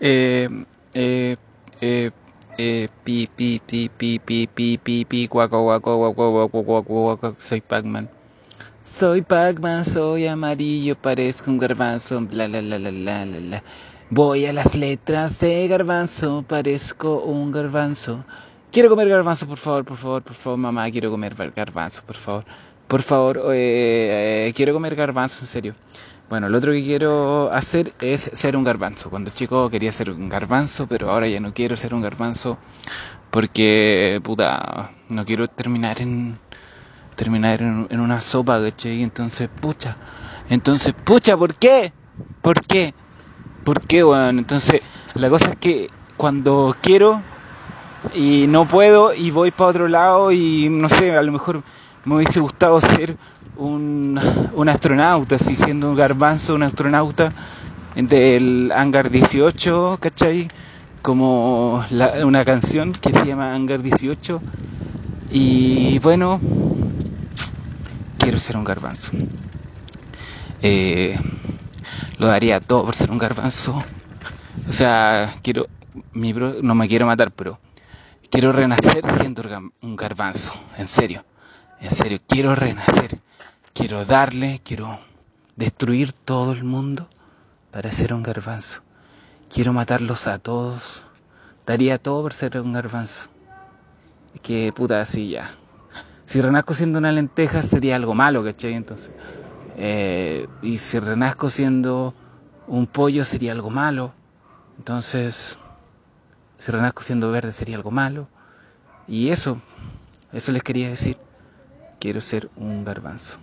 Eh, eh, eh, eh, pi, pi, ti, pi, pi, pi, pi, pi, guaco, soy Pac-Man. Soy Pac-Man, soy amarillo, parezco un garbanzo, bla, la, la, la, la, la. Voy a las letras de garbanzo, parezco un garbanzo. Quiero comer garbanzo, por favor, por favor, por favor, mamá, quiero comer garbanzo, por favor. Por favor, eh, eh, quiero comer garbanzo, en serio. Bueno, lo otro que quiero hacer es ser un garbanzo. Cuando chico quería ser un garbanzo, pero ahora ya no quiero ser un garbanzo porque, puta, no quiero terminar en terminar en, en una sopa, ¿cachai? Entonces, pucha. Entonces, pucha, ¿por qué? ¿Por qué? ¿Por qué, weón? Entonces, la cosa es que cuando quiero y no puedo y voy para otro lado y no sé, a lo mejor me hubiese gustado ser un, un astronauta, así siendo un garbanzo, un astronauta del Hangar 18, ¿cachai? Como la, una canción que se llama Hangar 18. Y bueno, quiero ser un garbanzo. Eh, lo daría todo por ser un garbanzo. O sea, quiero, mi bro, no me quiero matar, pero quiero renacer siendo un garbanzo. En serio, en serio, quiero renacer. Quiero darle, quiero destruir todo el mundo para ser un garbanzo. Quiero matarlos a todos. Daría todo por ser un garbanzo. Que puta, así ya. Si renazco siendo una lenteja sería algo malo, ¿cachai? Entonces. Eh, y si renazco siendo un pollo sería algo malo. Entonces, si renazco siendo verde sería algo malo. Y eso, eso les quería decir. Quiero ser un garbanzo.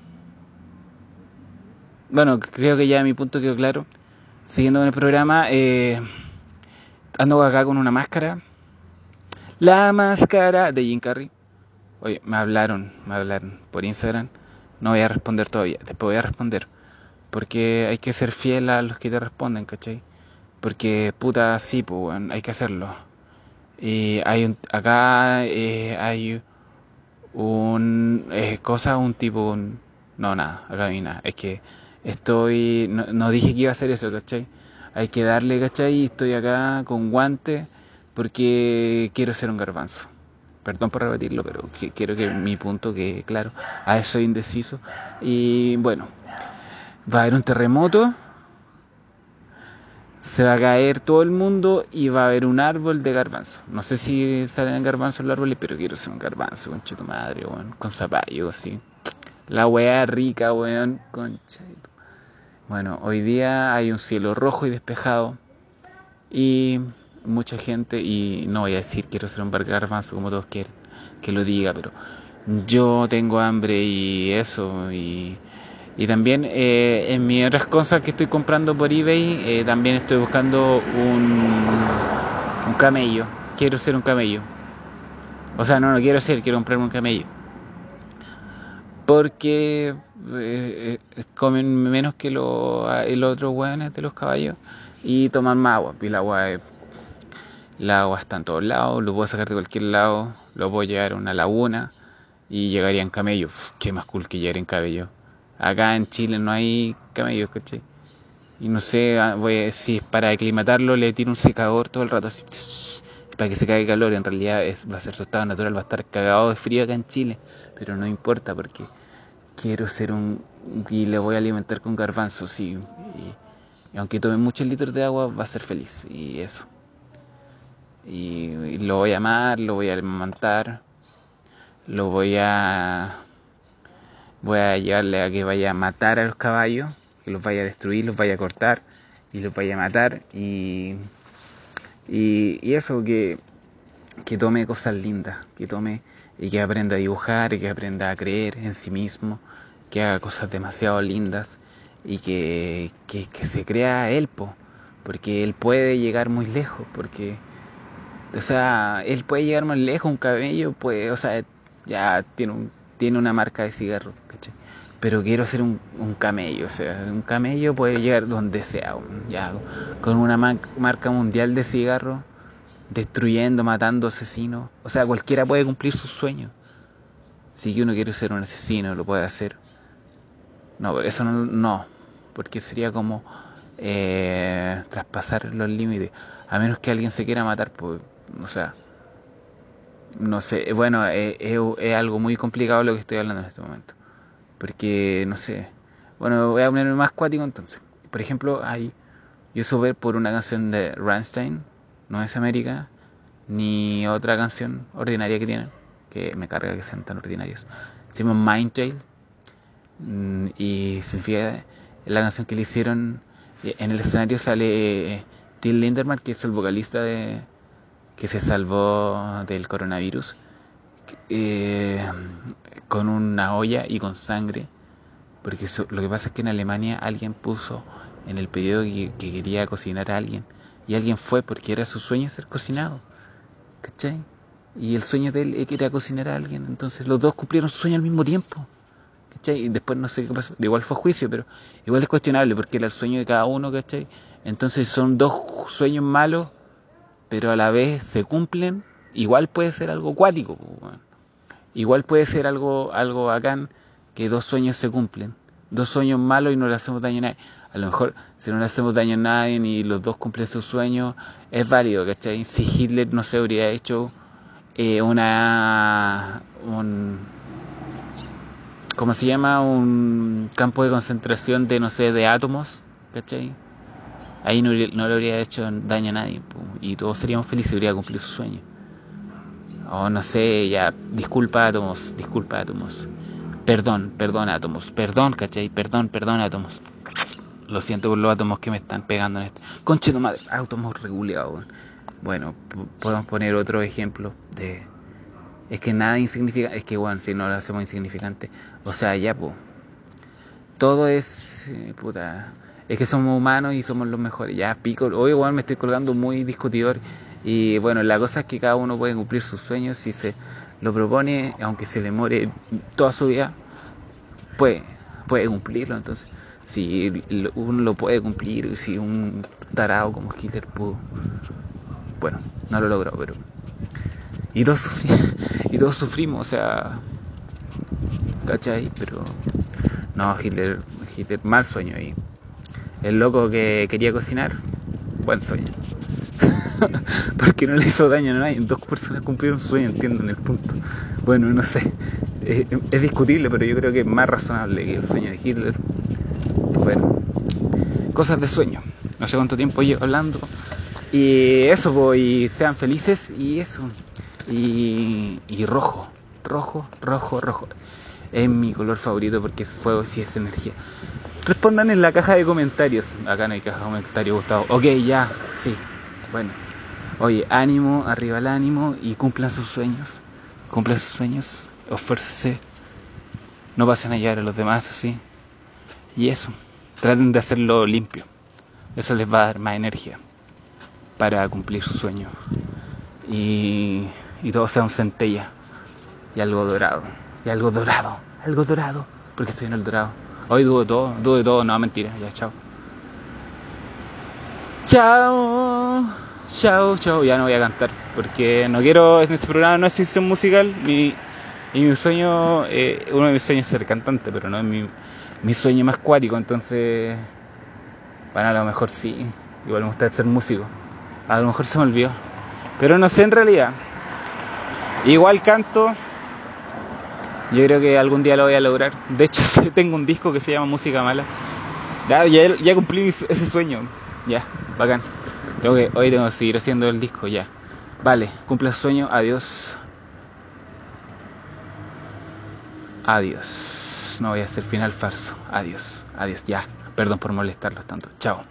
Bueno, creo que ya mi punto quedó claro. Siguiendo con el programa, eh, ando acá con una máscara. La máscara de Jim Carrey. Oye, me hablaron, me hablaron por Instagram. No voy a responder todavía, después voy a responder. Porque hay que ser fiel a los que te responden, ¿cachai? Porque puta, sí, pues, hay que hacerlo. Y hay un, acá eh, hay un eh, cosa, un tipo, un, no, nada, acá no hay nada. Es que estoy, no, no, dije que iba a hacer eso, ¿cachai? Hay que darle, ¿cachai? Estoy acá con guante porque quiero ser un garbanzo. Perdón por repetirlo, pero quiero que mi punto quede claro. A eso soy indeciso. Y bueno, va a haber un terremoto. Se va a caer todo el mundo y va a haber un árbol de garbanzo. No sé si salen garbanzos los árboles, pero quiero ser un garbanzo, con tu madre, weón, con zapallo, así. La weá rica, weón, concha. Bueno, hoy día hay un cielo rojo y despejado y mucha gente, y no voy a decir quiero ser un garbanzo como todos quieren que lo diga, pero yo tengo hambre y eso, y, y también eh, en mis otras cosas que estoy comprando por eBay, eh, también estoy buscando un, un camello, quiero ser un camello. O sea, no, no quiero ser, quiero comprarme un camello porque eh, comen menos que los el otros hueones de los caballos y toman más agua. Y el agua, es, el agua está en todos lados, lo puedo sacar de cualquier lado, lo puedo llevar a una laguna y llegaría en camello. Uf, qué más cool que llegar en camello. Acá en Chile no hay camellos, ¿cachai? Y no sé voy si es para aclimatarlo, le tiro un secador todo el rato así, para que se caiga calor. En realidad va a ser su estado natural, va a estar cagado de frío acá en Chile pero no importa porque quiero ser un y le voy a alimentar con garbanzos y, y, y aunque tome muchos litros de agua va a ser feliz y eso. Y, y, lo voy a amar lo voy a alimentar lo voy a voy a llevarle a que vaya a matar a los caballos que los vaya a destruir los vaya a cortar y los vaya a matar y y, y eso que que tome cosas lindas que tome y que aprenda a dibujar, y que aprenda a creer en sí mismo, que haga cosas demasiado lindas y que, que, que se crea él, po, porque él puede llegar muy lejos, porque, o sea, él puede llegar más lejos, un cabello, pues, o sea, ya tiene, un, tiene una marca de cigarro, ¿cachai? Pero quiero ser un, un, camello, o sea, un camello puede llegar donde sea, ya, con una marca mundial de cigarro destruyendo, matando asesinos. O sea, cualquiera puede cumplir sus sueños. Si uno quiere ser un asesino, lo puede hacer. No, eso no, no porque sería como eh, traspasar los límites. A menos que alguien se quiera matar, pues, o sea, no sé, bueno, es, es, algo muy complicado lo que estoy hablando en este momento. Porque, no sé, bueno, voy a ponerme más cuático entonces. Por ejemplo, hay, yo supe por una canción de Rammstein, no es América, ni otra canción ordinaria que tienen, que me carga que sean tan ordinarios. Se llama Mindtail mm, y significa la canción que le hicieron en el escenario sale Till Linderman, que es el vocalista de que se salvó del coronavirus, eh, con una olla y con sangre, porque lo que pasa es que en Alemania alguien puso en el pedido que, quería cocinar a alguien, y alguien fue porque era su sueño ser cocinado, ¿cachai? Y el sueño de él era cocinar a alguien, entonces los dos cumplieron su sueño al mismo tiempo. ¿cachai? Y después no sé qué pasó. Igual fue juicio, pero igual es cuestionable porque era el sueño de cada uno, ¿cachai? Entonces son dos sueños malos, pero a la vez se cumplen. Igual puede ser algo acuático, igual puede ser algo, algo bacán que dos sueños se cumplen. Dos sueños malos y no le hacemos daño a nadie. A lo mejor si no le hacemos daño a nadie y los dos cumplen sus sueños, es válido, ¿cachai? Si Hitler no se habría hecho eh, una... Un, ¿cómo se llama? Un campo de concentración de, no sé, de átomos, ¿cachai? Ahí no, no le habría hecho daño a nadie y todos seríamos felices y habría cumplido su sueño. O no sé, ya, disculpa átomos, disculpa átomos. Perdón, perdón átomos, perdón, ¿cachai? Perdón, perdón átomos. Lo siento por los átomos que me están pegando en este. Conche madre, átomos reguleados. Bueno, podemos poner otro ejemplo de es que nada insignificante, es que bueno, si no lo hacemos insignificante, o sea, ya, pues, todo es, eh, puta, es que somos humanos y somos los mejores, ya, pico, hoy igual me estoy colgando muy discutidor y bueno, la cosa es que cada uno puede cumplir sus sueños si se lo propone, aunque se le more toda su vida, puede, puede cumplirlo, entonces, si uno lo puede cumplir, si un tarado como Hitler pudo, bueno, no lo logró, pero y todos, y todos sufrimos, o sea, ¿cachai? Pero no, Hitler, Hitler, mal sueño ahí. El loco que quería cocinar, buen sueño. Porque no le hizo daño a nadie. Dos personas cumplieron su sueño, entienden el punto. Bueno, no sé. Es, es, discutible, pero yo creo que es más razonable que el sueño de Hitler. Bueno, cosas de sueño. No sé cuánto tiempo llevo hablando. Y eso, voy, pues, sean felices y eso y, rojo, rojo, rojo, rojo. Es mi color favorito porque es fuego si es energía. Respondan en la caja de comentarios. Acá no hay caja de comentarios, Gustavo. Ok, ya, sí. Bueno. Oye, ánimo, arriba el ánimo y cumplan sus sueños. Cumplan sus sueños, esfuércese. No pasen a llevar a los demás así. Y eso, traten de hacerlo limpio. Eso les va a dar más energía para cumplir sus sueños. Y y todo sea un centella y algo dorado, y algo dorado, algo dorado, porque estoy en el dorado. Hoy dudo todo, dudo todo, no, mentira, ya, chao. Chao, chao, chao, ya no voy a cantar, porque no quiero, este programa no es sesión musical, mi, y mi sueño, eh, uno de mis sueños es ser cantante, pero no es mi, mi sueño más cuático, entonces, bueno, a lo mejor sí, igual me gusta ser músico, a lo mejor se me olvidó, pero no sé en realidad. Igual canto. Yo creo que algún día lo voy a lograr. De hecho, tengo un disco que se llama Música Mala. Ya, ya, cumplí ese sueño. Ya, bacán. Tengo que, hoy tengo que seguir haciendo el disco, ya. Vale, cumple el sueño. Adiós. Adiós. No voy a hacer final falso. Adiós. Adiós. Ya. Perdón por molestarlos tanto. Chao.